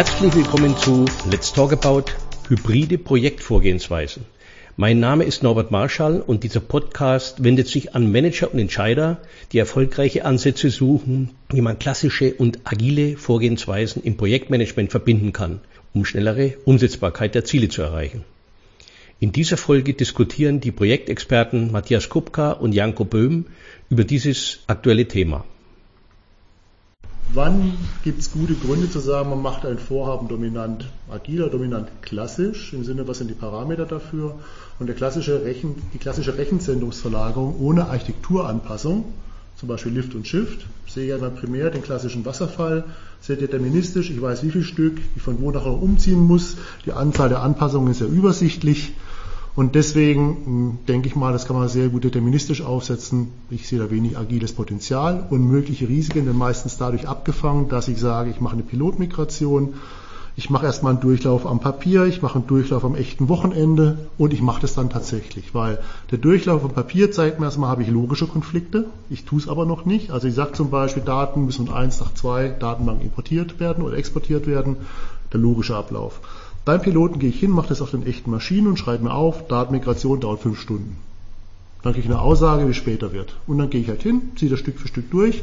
Herzlich willkommen zu Let's Talk About hybride Projektvorgehensweisen. Mein Name ist Norbert Marschall und dieser Podcast wendet sich an Manager und Entscheider, die erfolgreiche Ansätze suchen, wie man klassische und agile Vorgehensweisen im Projektmanagement verbinden kann, um schnellere Umsetzbarkeit der Ziele zu erreichen. In dieser Folge diskutieren die Projektexperten Matthias Kupka und Janko Böhm über dieses aktuelle Thema. Wann gibt es gute Gründe zu sagen, man macht ein Vorhaben dominant agil oder dominant klassisch, im Sinne, was sind die Parameter dafür? Und klassische Rechen, die klassische Rechenzentrumsverlagerung ohne Architekturanpassung, zum Beispiel Lift und Shift, sehe ich einmal primär den klassischen Wasserfall, sehr deterministisch, ich weiß wie viel Stück, ich von wo nachher umziehen muss, die Anzahl der Anpassungen ist sehr übersichtlich und deswegen hm, denke ich mal, das kann man sehr gut deterministisch aufsetzen. Ich sehe da wenig agiles Potenzial und mögliche Risiken werden meistens dadurch abgefangen, dass ich sage, ich mache eine Pilotmigration, ich mache erstmal einen Durchlauf am Papier, ich mache einen Durchlauf am echten Wochenende und ich mache das dann tatsächlich, weil der Durchlauf am Papier zeigt mir erstmal, habe ich logische Konflikte, ich tue es aber noch nicht. Also ich sage zum Beispiel, Daten müssen 1 nach 2 Datenbanken importiert werden oder exportiert werden, der logische Ablauf. Beim Piloten gehe ich hin, mache das auf den echten Maschinen und schreibe mir auf, Datenmigration dauert fünf Stunden. Dann kriege ich eine Aussage, wie später wird. Und dann gehe ich halt hin, ziehe das Stück für Stück durch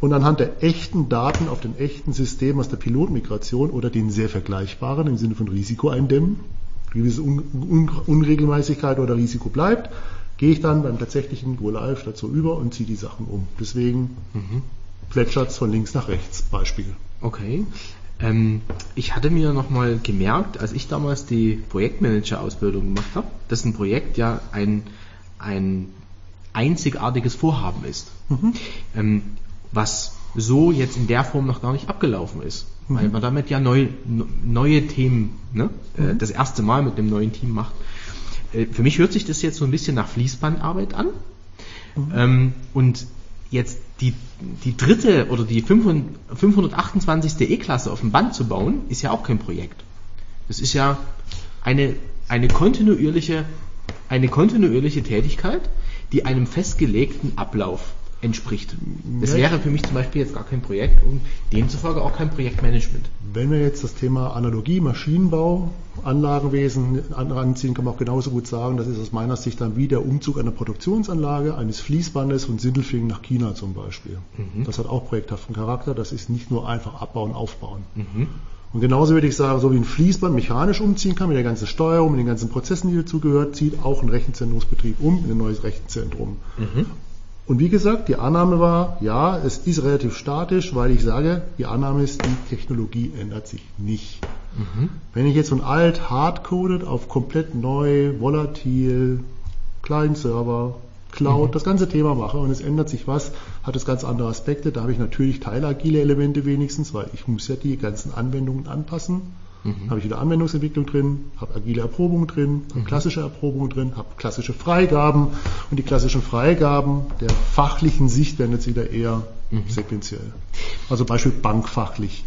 und anhand der echten Daten auf den echten Systemen aus der Pilotmigration oder den sehr vergleichbaren im Sinne von Risiko eindämmen, gewisse Un Un Unregelmäßigkeit oder Risiko bleibt, gehe ich dann beim tatsächlichen Go Live dazu über und ziehe die Sachen um. Deswegen mhm. plätschert es von links nach rechts, Beispiel. Okay. Ähm, ich hatte mir nochmal gemerkt, als ich damals die Projektmanager-Ausbildung gemacht habe, dass ein Projekt ja ein, ein einzigartiges Vorhaben ist, mhm. ähm, was so jetzt in der Form noch gar nicht abgelaufen ist, mhm. weil man damit ja neu, neue Themen ne, äh, mhm. äh, das erste Mal mit einem neuen Team macht. Äh, für mich hört sich das jetzt so ein bisschen nach Fließbandarbeit an. Mhm. Ähm, und jetzt die, die dritte oder die 528. E-Klasse auf dem Band zu bauen, ist ja auch kein Projekt. Das ist ja eine, eine kontinuierliche, eine kontinuierliche Tätigkeit, die einem festgelegten Ablauf entspricht. Das wäre für mich zum Beispiel jetzt gar kein Projekt und demzufolge auch kein Projektmanagement. Wenn wir jetzt das Thema Analogie, Maschinenbau, Anlagenwesen anziehen, kann man auch genauso gut sagen, das ist aus meiner Sicht dann wie der Umzug einer Produktionsanlage, eines Fließbandes von Sindelfingen nach China zum Beispiel. Mhm. Das hat auch projekthaften Charakter, das ist nicht nur einfach abbauen, aufbauen. Mhm. Und genauso würde ich sagen, so wie ein Fließband mechanisch umziehen kann, mit der ganzen Steuerung, mit den ganzen Prozessen, die dazugehört, zieht auch ein Rechenzentrumsbetrieb um in ein neues Rechenzentrum. Mhm. Und wie gesagt, die Annahme war, ja, es ist relativ statisch, weil ich sage, die Annahme ist, die Technologie ändert sich nicht. Mhm. Wenn ich jetzt von alt hardcoded auf komplett neu, volatil, Client-Server, Cloud, mhm. das ganze Thema mache und es ändert sich was, hat es ganz andere Aspekte. Da habe ich natürlich teilagile Elemente wenigstens, weil ich muss ja die ganzen Anwendungen anpassen. Mhm. Habe ich wieder Anwendungsentwicklung drin, habe agile Erprobung drin, habe mhm. klassische Erprobung drin, habe klassische Freigaben und die klassischen Freigaben der fachlichen Sicht werden jetzt wieder eher mhm. sequenziell. Also Beispiel bankfachlich.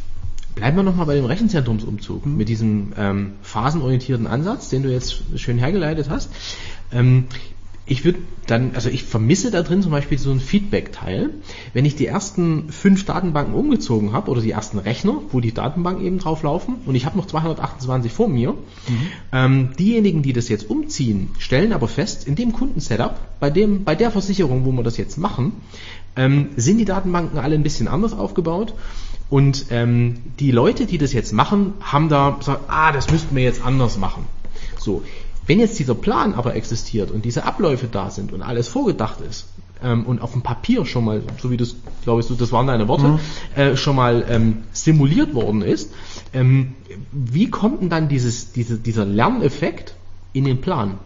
Bleiben wir nochmal bei dem Rechenzentrumsumzug mhm. mit diesem ähm, phasenorientierten Ansatz, den du jetzt schön hergeleitet hast. Ähm, ich würde dann, also ich vermisse da drin zum Beispiel so einen Feedback-Teil. Wenn ich die ersten fünf Datenbanken umgezogen habe oder die ersten Rechner, wo die Datenbanken eben drauf laufen und ich habe noch 228 vor mir, mhm. ähm, diejenigen, die das jetzt umziehen, stellen aber fest, in dem Kundensetup, bei dem, bei der Versicherung, wo wir das jetzt machen, ähm, sind die Datenbanken alle ein bisschen anders aufgebaut. Und ähm, die Leute, die das jetzt machen, haben da gesagt, ah, das müssten wir jetzt anders machen. So, wenn jetzt dieser Plan aber existiert und diese Abläufe da sind und alles vorgedacht ist ähm, und auf dem Papier schon mal, so wie das, glaube ich, so, das waren deine Worte, mhm. äh, schon mal ähm, simuliert worden ist, ähm, wie kommt denn dann dieses, diese, dieser Lerneffekt in den Plan?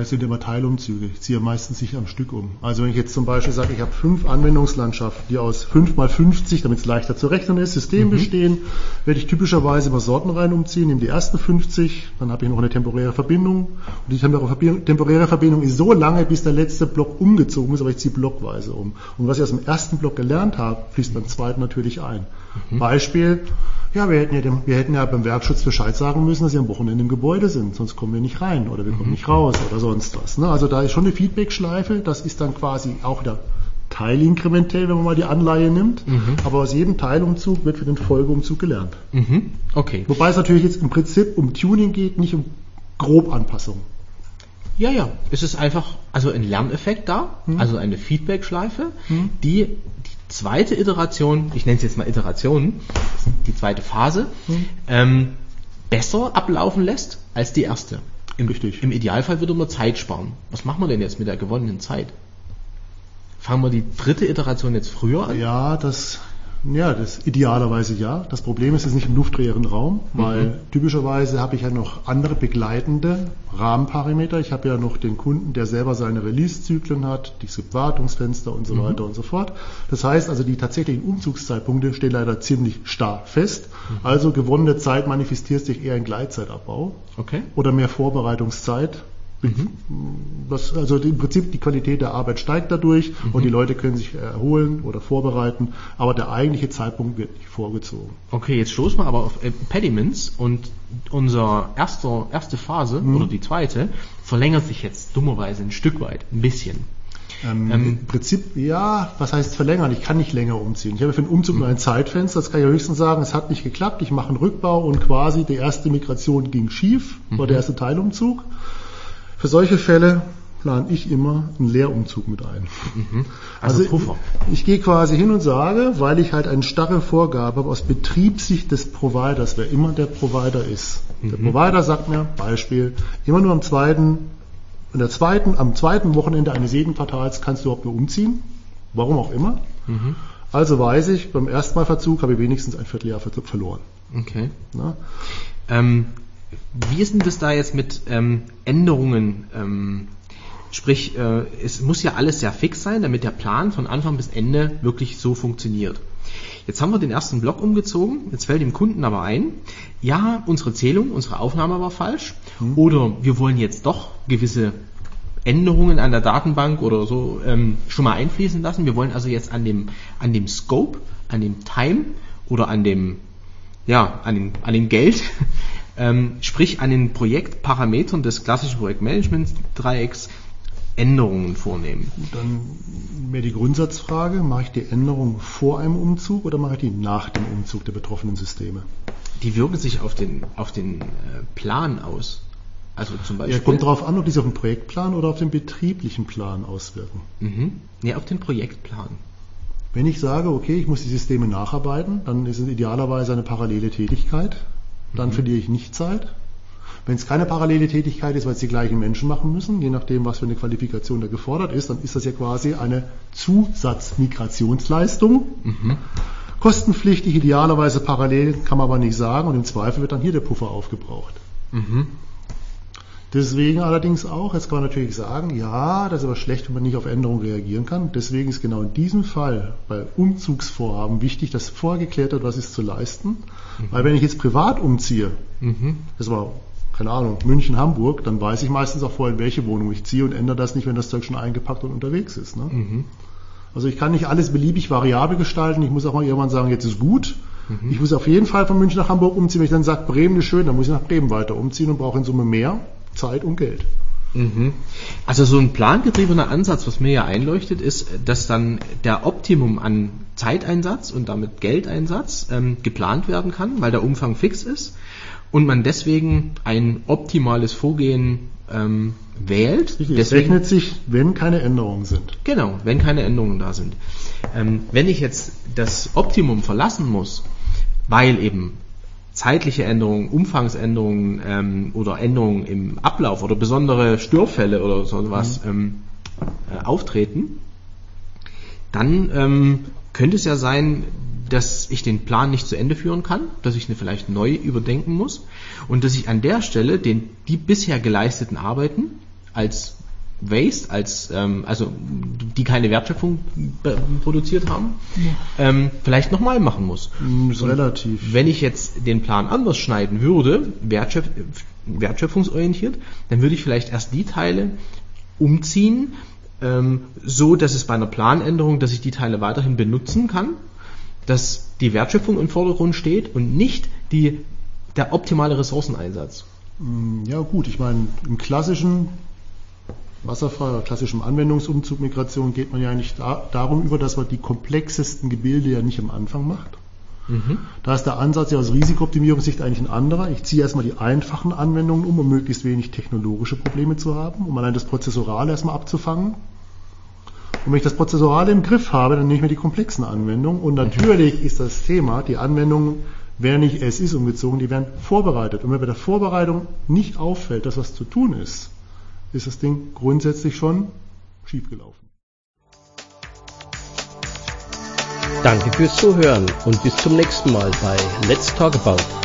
Es sind immer Teilumzüge. Ich ziehe meistens nicht am Stück um. Also wenn ich jetzt zum Beispiel sage, ich habe fünf Anwendungslandschaften, die aus 5 mal 50, damit es leichter zu rechnen ist, System mhm. bestehen, werde ich typischerweise immer sortenrein umziehen, nehme die ersten 50, dann habe ich noch eine temporäre Verbindung. Und die temporäre Verbindung ist so lange, bis der letzte Block umgezogen ist, aber ich ziehe blockweise um. Und was ich aus dem ersten Block gelernt habe, fließt beim zweiten natürlich ein. Mhm. Beispiel, ja, wir hätten ja, dem, wir hätten ja beim Werkschutz Bescheid sagen müssen, dass sie am Wochenende im Gebäude sind, sonst kommen wir nicht rein oder wir kommen mhm. nicht raus oder sonst was. Ne? Also da ist schon eine Feedback-Schleife, das ist dann quasi auch wieder teilinkrementiell, wenn man mal die Anleihe nimmt. Aber aus jedem Teilumzug wird für den Folgeumzug gelernt. Mhm. Okay. Wobei es natürlich jetzt im Prinzip um Tuning geht, nicht um Grobanpassung. Ja, ja. Es ist einfach also ein Lerneffekt da, also eine Feedback-Schleife, die die zweite Iteration, ich nenne es jetzt mal Iteration, die zweite Phase, ähm, besser ablaufen lässt als die erste. Im, Richtig. Im Idealfall würde man Zeit sparen. Was machen wir denn jetzt mit der gewonnenen Zeit? Fangen wir die dritte Iteration jetzt früher an? Ja, das, ja, das idealerweise ja. Das Problem ist, es ist nicht im luftleeren Raum, weil typischerweise habe ich ja noch andere begleitende Rahmenparameter. Ich habe ja noch den Kunden, der selber seine Release-Zyklen hat, die Wartungsfenster und so weiter und so fort. Das heißt also, die tatsächlichen Umzugszeitpunkte stehen leider ziemlich starr fest. Also gewonnene Zeit manifestiert sich eher in Gleitzeitabbau Okay. oder mehr Vorbereitungszeit. Was, also im Prinzip die Qualität der Arbeit steigt dadurch und die Leute können sich erholen oder vorbereiten, aber der eigentliche Zeitpunkt wird nicht vorgezogen. Okay, jetzt stoßen wir aber auf Impediments und unser erster, erste Phase oder die zweite verlängert sich jetzt dummerweise ein Stück weit, ein bisschen. Ähm, Ähm, Im Prinzip, ja, was heißt verlängern? Ich kann nicht länger umziehen. Ich habe für den Umzug nur ein Zeitfenster, das kann ich ja höchstens sagen, es hat nicht geklappt, ich mache einen Rückbau und quasi die erste Migration ging schief, war der erste Teilumzug. Für solche Fälle plane ich immer einen Leerumzug mit ein. Also Puffer. Ich gehe quasi hin und sage, weil ich halt eine starre Vorgabe habe aus Betriebssicht des Providers, wer immer der Provider ist. Der Provider sagt mir, Beispiel, immer nur am zweiten, in der zweiten, am zweiten Wochenende eines jeden Quartals kannst du überhaupt nur umziehen. Warum auch immer. Also weiß ich, beim ersten Mal Verzug habe ich wenigstens ein Vierteljahr Verzug verloren. Okay. Ähm, wie ist denn das da jetzt mit ähm, Änderungen? Ähm, sprich, äh, es muss ja alles sehr fix sein, damit der Plan von Anfang bis Ende wirklich so funktioniert. Jetzt haben wir den ersten Block umgezogen, jetzt fällt dem Kunden aber ein, ja, unsere Zählung, unsere Aufnahme war falsch oder wir wollen jetzt doch gewisse Änderungen an der Datenbank oder so ähm, schon mal einfließen lassen. Wir wollen also jetzt an dem, an dem Scope, an dem Time oder an dem, ja, an dem, an dem Geld, ähm, sprich an den Projektparametern des klassischen Projektmanagement-Dreiecks Änderungen vornehmen. Dann mir die Grundsatzfrage, mache ich die Änderung vor einem Umzug oder mache ich die nach dem Umzug der betroffenen Systeme? Die wirken sich auf den, auf den äh, Plan aus. Also zum Beispiel. Ja, kommt darauf an, ob die sich auf den Projektplan oder auf den betrieblichen Plan auswirken. Mhm. Nee, auf den Projektplan. Wenn ich sage, okay, ich muss die Systeme nacharbeiten, dann ist es idealerweise eine parallele Tätigkeit. Dann verliere ich nicht Zeit. Wenn es keine parallele Tätigkeit ist, weil es die gleichen Menschen machen müssen, je nachdem, was für eine Qualifikation da gefordert ist, dann ist das ja quasi eine Zusatzmigrationsleistung. Kostenpflichtig, idealerweise parallel, kann man aber nicht sagen und im Zweifel wird dann hier der Puffer aufgebraucht. Deswegen allerdings auch, jetzt kann man natürlich sagen, ja, das ist aber schlecht, wenn man nicht auf Änderungen reagieren kann. Deswegen ist genau in diesem Fall bei Umzugsvorhaben wichtig, dass vorher geklärt wird, was ist zu leisten. Weil wenn ich jetzt privat umziehe, das war, keine Ahnung, München, Hamburg, dann weiß ich meistens auch vorher, in welche Wohnung ich ziehe und ändere das nicht, wenn das Zeug schon eingepackt und unterwegs ist. Ne? Also ich kann nicht alles beliebig variabel gestalten. Ich muss auch mal irgendwann sagen, jetzt ist gut. Ich muss auf jeden Fall von München nach Hamburg umziehen. Wenn ich dann sage, Bremen ist schön, dann muss ich nach Bremen weiter umziehen und brauche in Summe mehr Zeit und Geld. Also so ein plangetriebener Ansatz, was mir ja einleuchtet, ist, dass dann der Optimum an Zeiteinsatz und damit Geldeinsatz ähm, geplant werden kann, weil der Umfang fix ist und man deswegen ein optimales Vorgehen ähm, wählt. Richtig, Deswegen, rechnet sich, wenn keine Änderungen sind. Genau, wenn keine Änderungen da sind. Ähm, wenn ich jetzt das Optimum verlassen muss, weil eben zeitliche Änderungen, Umfangsänderungen ähm, oder Änderungen im Ablauf oder besondere Störfälle oder sowas ähm, äh, auftreten, dann ähm, könnte es ja sein, dass ich den Plan nicht zu Ende führen kann, dass ich ihn vielleicht neu überdenken muss und dass ich an der Stelle den, die bisher geleisteten Arbeiten als Waste, als ähm, also die keine Wertschöpfung produziert haben, ähm, vielleicht nochmal machen muss. Hm, Ist relativ. Wenn ich jetzt den Plan anders schneiden würde, wertschöpf wertschöpfungsorientiert, dann würde ich vielleicht erst die Teile umziehen, ähm, so dass es bei einer Planänderung, dass ich die Teile weiterhin benutzen kann, dass die Wertschöpfung im Vordergrund steht und nicht die, der optimale Ressourceneinsatz. Hm, Ja gut, ich meine, im klassischen wasserfrei oder klassischem Anwendungsumzug Migration geht man ja eigentlich da, darum über, dass man die komplexesten Gebilde ja nicht am Anfang macht. Mhm. Da ist der Ansatz ja aus Risikooptimierungssicht eigentlich ein anderer. Ich ziehe erstmal die einfachen Anwendungen um, um möglichst wenig technologische Probleme zu haben, um allein das Prozessorale erstmal abzufangen. Und wenn ich das Prozessorale im Griff habe, dann nehme ich mir die komplexen Anwendungen. Und natürlich ist das Thema, die Anwendungen werden nicht es ist umgezogen, die werden vorbereitet. Und wenn bei der Vorbereitung nicht auffällt, dass was zu tun ist, ist das Ding grundsätzlich schon schiefgelaufen. Danke fürs Zuhören und bis zum nächsten Mal bei Let's Talk About.